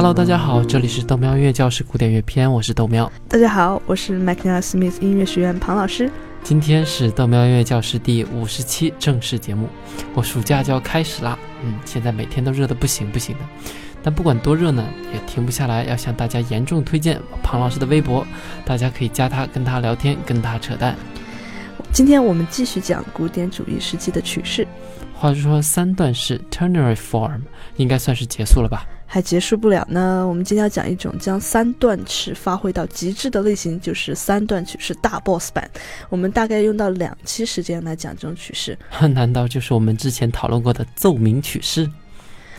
Hello，大家好，这里是豆喵音乐教室古典乐篇，我是豆喵。大家好，我是 McNeil Smith 音乐学院庞老师。今天是豆喵音乐教室第五十期正式节目，我暑假就要开始啦，嗯，现在每天都热得不行不行的，但不管多热呢，也停不下来，要向大家严重推荐庞老师的微博，大家可以加他，跟他聊天，跟他扯淡。今天我们继续讲古典主义时期的曲式。话说三段式 （ternary form） 应该算是结束了吧？还结束不了呢。我们今天要讲一种将三段式发挥到极致的类型，就是三段曲式大 boss 版。我们大概用到两期时间来讲这种曲式。难道就是我们之前讨论过的奏鸣曲式？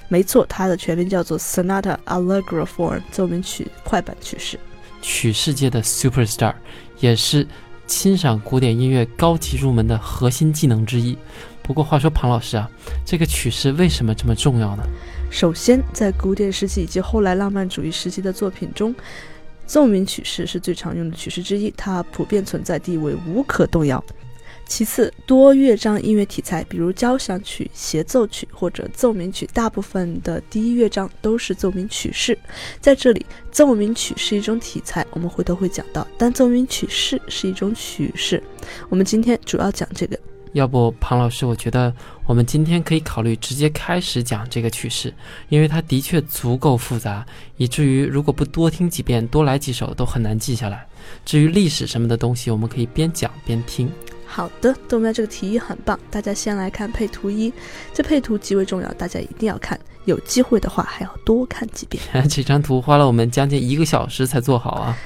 没错，它的全名叫做 Sonata Allegro Form，奏鸣曲快板曲式。曲世界的 superstar，也是欣赏古典音乐高级入门的核心技能之一。不过话说，庞老师啊，这个曲式为什么这么重要呢？首先，在古典时期以及后来浪漫主义时期的作品中，奏鸣曲式是最常用的曲式之一，它普遍存在地位无可动摇。其次，多乐章音乐题材，比如交响曲、协奏曲或者奏鸣曲，大部分的第一乐章都是奏鸣曲式。在这里，奏鸣曲是一种题材，我们回头会讲到，但奏鸣曲式是一种曲式。我们今天主要讲这个。要不，庞老师，我觉得我们今天可以考虑直接开始讲这个曲式，因为它的确足够复杂，以至于如果不多听几遍、多来几首都很难记下来。至于历史什么的东西，我们可以边讲边听。好的，豆苗这个提议很棒，大家先来看配图一，这配图极为重要，大家一定要看，有机会的话还要多看几遍。这张图花了我们将近一个小时才做好啊。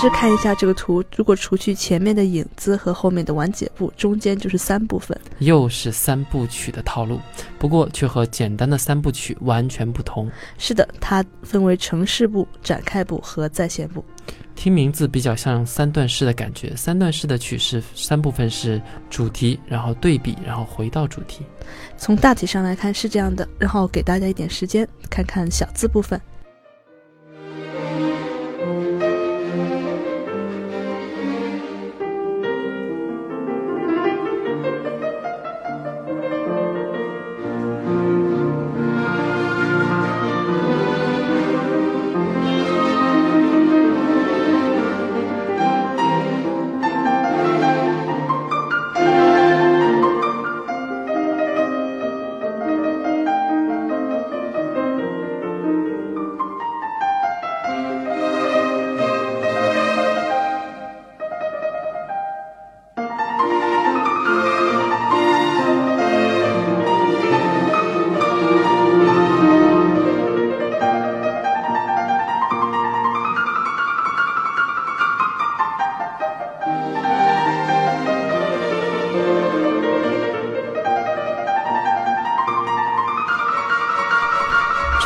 致看一下这个图，如果除去前面的影子和后面的完结部，中间就是三部分，又是三部曲的套路，不过却和简单的三部曲完全不同。是的，它分为城市部、展开部和再现部。听名字比较像三段式的感觉，三段式的曲式三部分是主题，然后对比，然后回到主题。从大体上来看是这样的，然后给大家一点时间看看小字部分。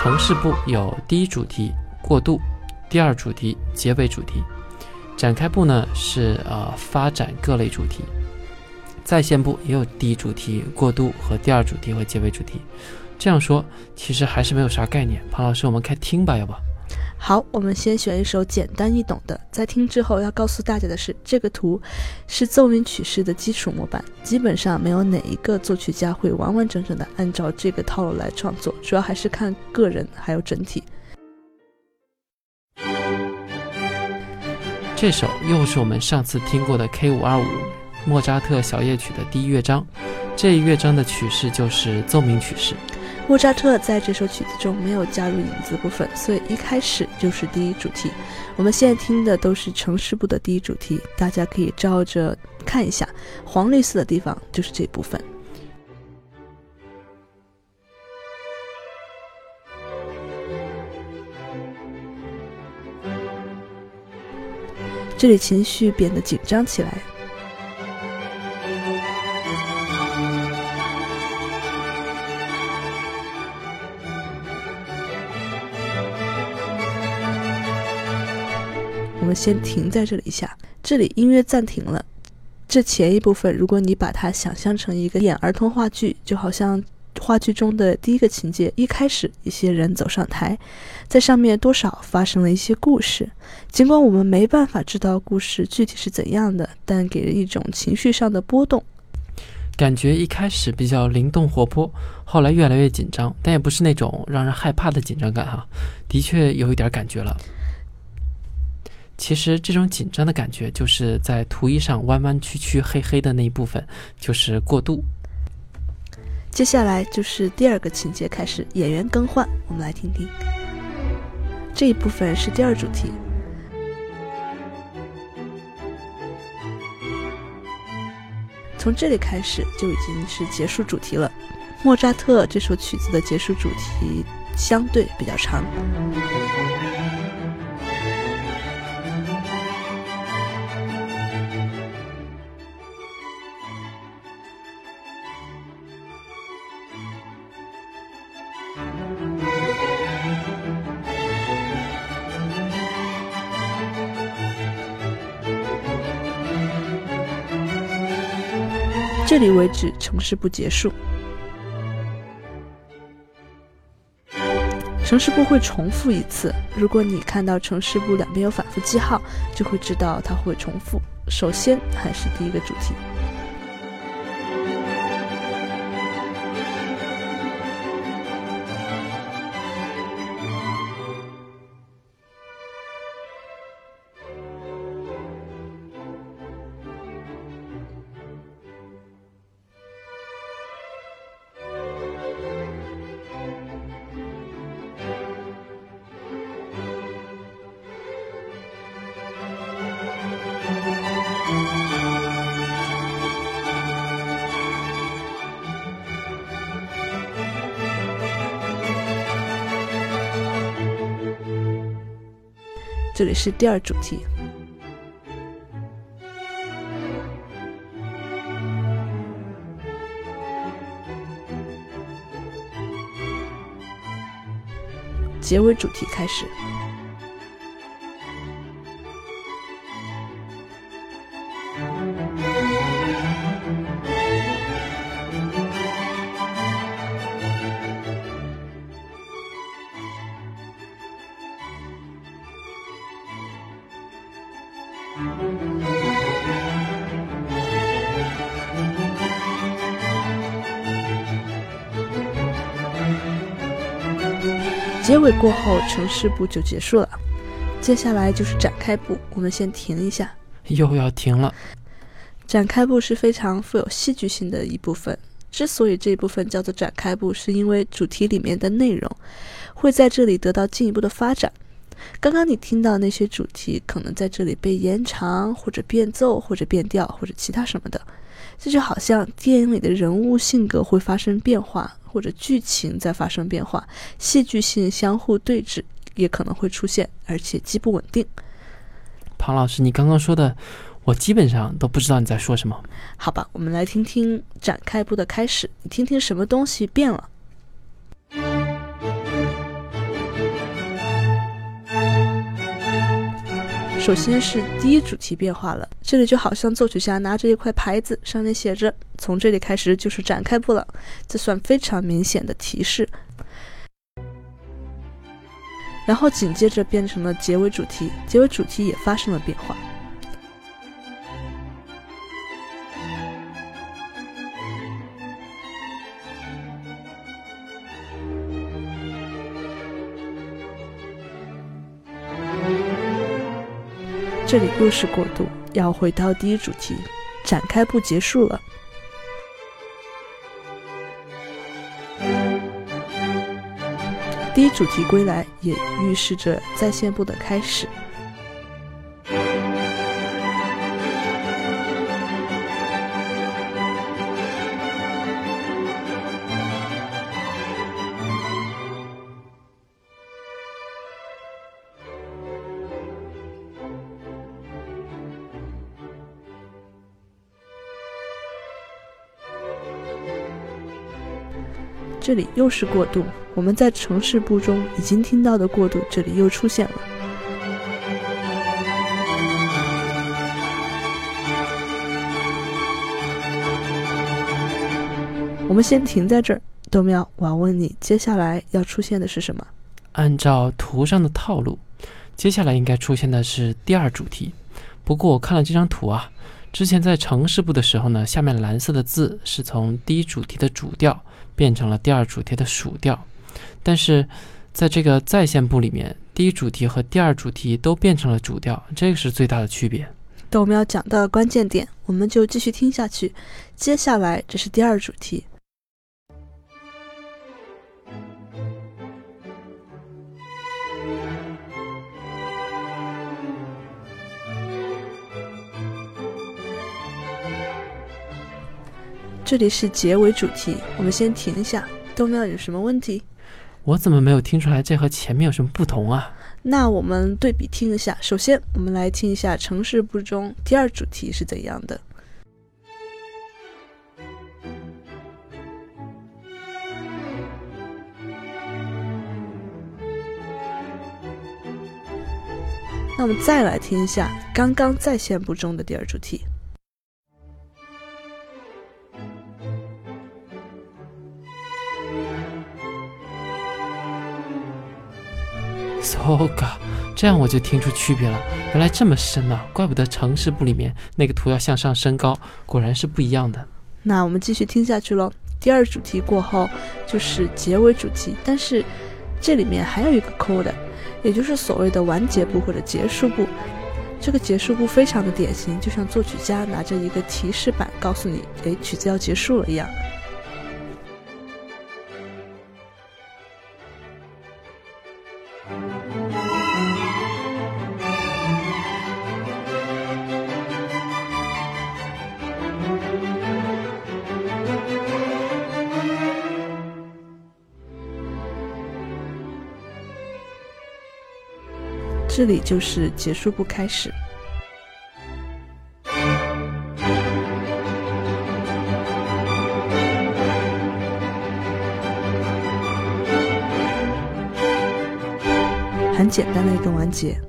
城市部有第一主题过渡，第二主题结尾主题，展开部呢是呃发展各类主题，在线部也有第一主题过渡和第二主题和结尾主题。这样说其实还是没有啥概念。庞老师，我们开听吧，要不？好，我们先选一首简单易懂的。在听之后要告诉大家的是，这个图是奏鸣曲式的基础模板，基本上没有哪一个作曲家会完完整整的按照这个套路来创作，主要还是看个人还有整体。这首又是我们上次听过的 K 五二五莫扎特小夜曲的第一乐章，这一乐章的曲式就是奏鸣曲式。莫扎特在这首曲子中没有加入引子部分，所以一开始就是第一主题。我们现在听的都是城市部的第一主题，大家可以照着看一下，黄绿色的地方就是这部分。这里情绪变得紧张起来。我们先停在这里一下，这里音乐暂停了。这前一部分，如果你把它想象成一个演儿童话剧，就好像话剧中的第一个情节，一开始一些人走上台，在上面多少发生了一些故事。尽管我们没办法知道故事具体是怎样的，但给人一种情绪上的波动。感觉一开始比较灵动活泼，后来越来越紧张，但也不是那种让人害怕的紧张感哈，的确有一点感觉了。其实这种紧张的感觉，就是在图一上弯弯曲曲、黑黑的那一部分，就是过渡。接下来就是第二个情节开始，演员更换，我们来听听。这一部分是第二主题，从这里开始就已经是结束主题了。莫扎特这首曲子的结束主题相对比较长。这里为止，城市部结束。城市部会重复一次。如果你看到城市部两边有反复记号，就会知道它会重复。首先还是第一个主题。这里是第二主题，结尾主题开始。结尾过后，城市部就结束了。接下来就是展开部，我们先停一下。又要停了。展开部是非常富有戏剧性的一部分。之所以这一部分叫做展开部，是因为主题里面的内容会在这里得到进一步的发展。刚刚你听到那些主题，可能在这里被延长，或者变奏，或者变调，或者其他什么的。这就好像电影里的人物性格会发生变化。或者剧情在发生变化，戏剧性相互对峙也可能会出现，而且极不稳定。庞老师，你刚刚说的，我基本上都不知道你在说什么。好吧，我们来听听展开部的开始，你听听什么东西变了。首先是第一主题变化了，这里就好像作曲家拿着一块牌子，上面写着“从这里开始就是展开部了”，这算非常明显的提示。然后紧接着变成了结尾主题，结尾主题也发生了变化。这里又是过渡，要回到第一主题，展开不结束了。第一主题归来也预示着再现部的开始。这里又是过渡，我们在城市部中已经听到的过渡，这里又出现了。我们先停在这儿，豆苗，我要问你，接下来要出现的是什么？按照图上的套路，接下来应该出现的是第二主题。不过我看了这张图啊，之前在城市部的时候呢，下面蓝色的字是从第一主题的主调。变成了第二主题的属调，但是在这个在线部里面，第一主题和第二主题都变成了主调，这个是最大的区别。我们要讲到关键点，我们就继续听下去。接下来这是第二主题，这里是结尾主题，我们先停一下。豆苗有什么问题？我怎么没有听出来这和前面有什么不同啊？那我们对比听一下。首先，我们来听一下城市不中第二主题是怎样的。那我们再来听一下刚刚在线不中的第二主题。So ga，这样我就听出区别了。原来这么深呢，怪不得城市部里面那个图要向上升高，果然是不一样的。那我们继续听下去喽。第二主题过后就是结尾主题，但是这里面还有一个 code，也就是所谓的完结部或者结束部。这个结束部非常的典型，就像作曲家拿着一个提示板告诉你，哎，曲子要结束了一样。这里就是结束不开始。很简单的一个完结。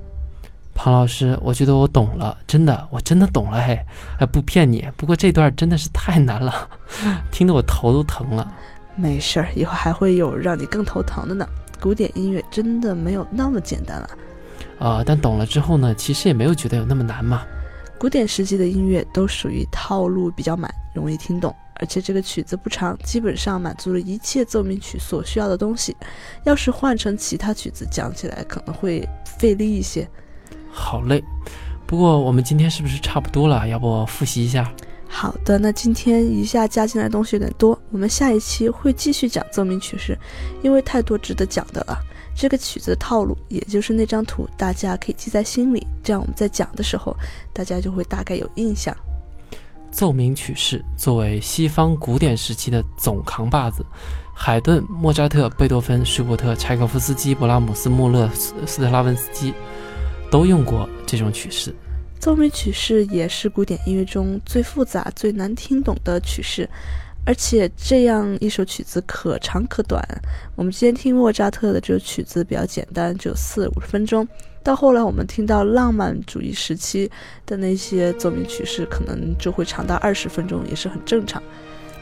庞老师，我觉得我懂了，真的，我真的懂了，嘿，哎，不骗你。不过这段真的是太难了，听得我头都疼了。没事儿，以后还会有让你更头疼的呢。古典音乐真的没有那么简单了。呃，但懂了之后呢，其实也没有觉得有那么难嘛。古典时期的音乐都属于套路比较满，容易听懂，而且这个曲子不长，基本上满足了一切奏鸣曲所需要的东西。要是换成其他曲子，讲起来可能会费力一些。好累，不过我们今天是不是差不多了？要不复习一下？好的，那今天一下加进来东西有点多，我们下一期会继续讲奏鸣曲式，因为太多值得讲的了。这个曲子的套路，也就是那张图，大家可以记在心里，这样我们在讲的时候，大家就会大概有印象。奏鸣曲式作为西方古典时期的总扛把子，海顿、莫扎特、贝多芬、舒伯特、柴可夫斯基、勃拉姆斯、穆勒、斯斯特拉文斯基都用过这种曲式。奏鸣曲式也是古典音乐中最复杂、最难听懂的曲式。而且这样一首曲子可长可短。我们今天听莫扎特的这首曲子比较简单，只有四五十分钟。到后来我们听到浪漫主义时期的那些奏鸣曲式，可能就会长达二十分钟，也是很正常。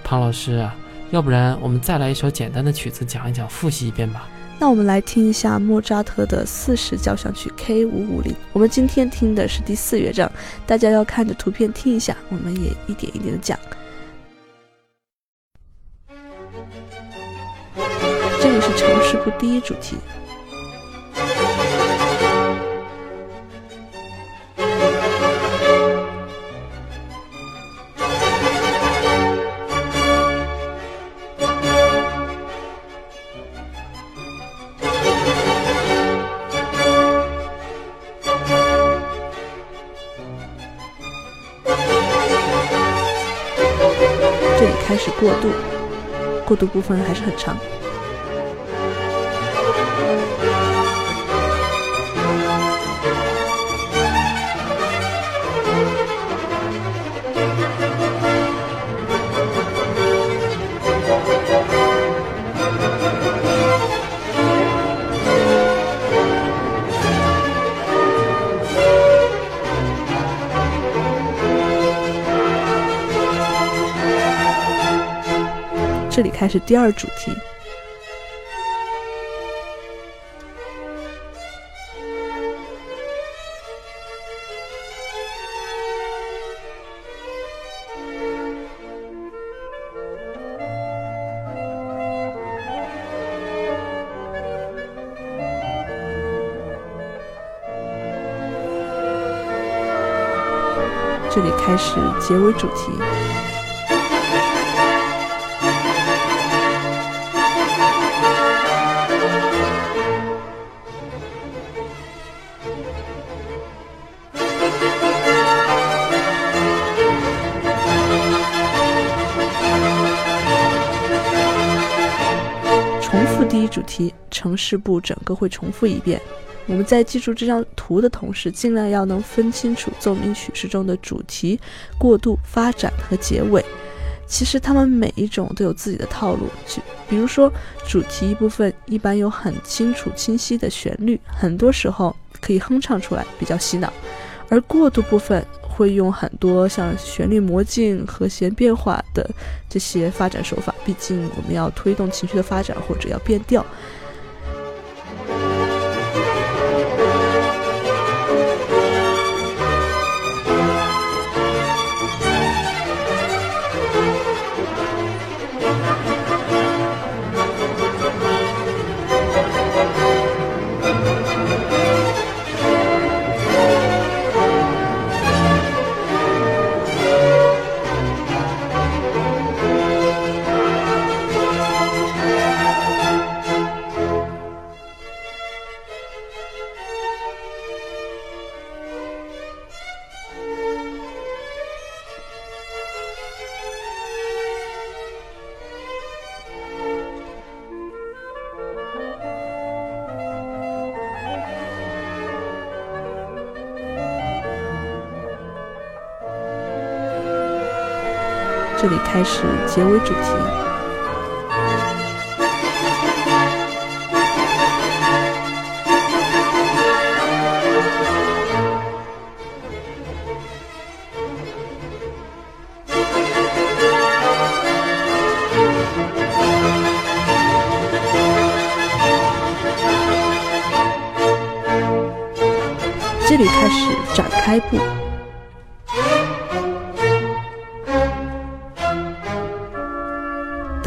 庞老师啊，要不然我们再来一首简单的曲子讲一讲，复习一遍吧。那我们来听一下莫扎特的四十交响曲 K 五五零。我们今天听的是第四乐章，大家要看着图片听一下，我们也一点一点的讲。出第一主题，这里开始过渡，过渡部分还是很长。开始第二主题。这里开始结尾主题。第一主题，城市部整个会重复一遍。我们在记住这张图的同时，尽量要能分清楚奏鸣曲式中的主题、过渡、发展和结尾。其实它们每一种都有自己的套路，就比如说主题一部分一般有很清楚清晰的旋律，很多时候可以哼唱出来，比较洗脑；而过渡部分会用很多像旋律魔镜、和弦变化的这些发展手法，毕竟我们要推动情绪的发展或者要变调。开始结尾主题。这里开始展开部。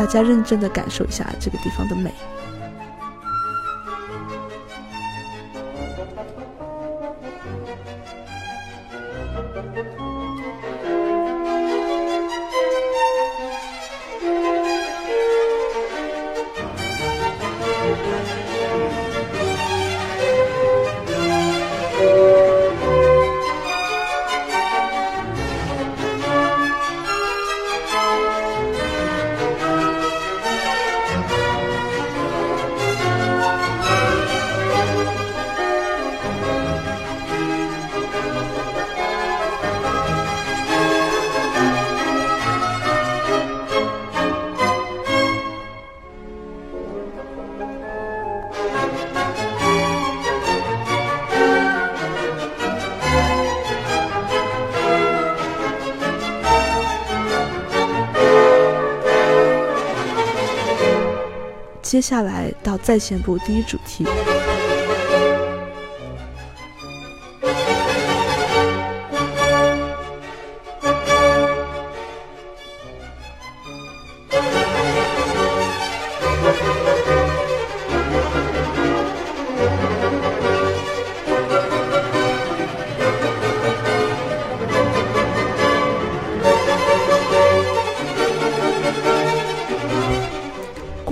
再认真的感受一下这个地方的美。接下来到在线部第一主题。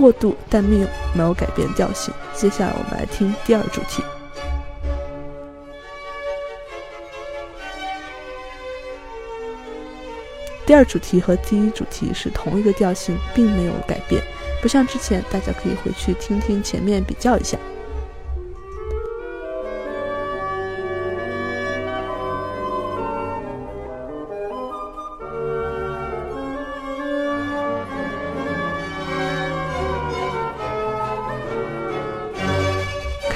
过渡，但没有没有改变调性。接下来我们来听第二主题。第二主题和第一主题是同一个调性，并没有改变。不像之前，大家可以回去听听前面比较一下。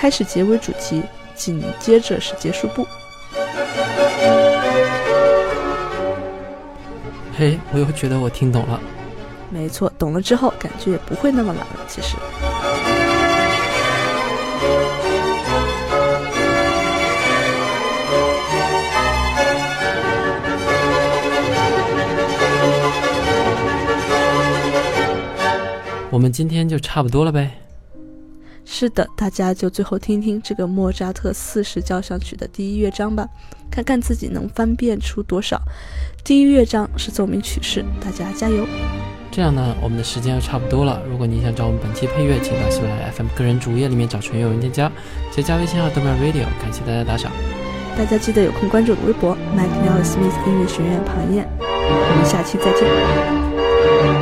开始结尾主题，紧接着是结束部。嘿，我又觉得我听懂了。没错，懂了之后感觉也不会那么难了。其实，我们今天就差不多了呗。是的，大家就最后听听这个莫扎特四十交响曲的第一乐章吧，看看自己能翻遍出多少。第一乐章是奏鸣曲式，大家加油！这样呢，我们的时间又差不多了。如果你想找我们本期配乐，请到喜马拉雅 FM 个人主页里面找纯友文添加，直接加微信号 d o m a Radio。感谢大家打赏，大家记得有空关注我的微博 Mike Neil Smith 音乐学院庞燕。我们下期再见。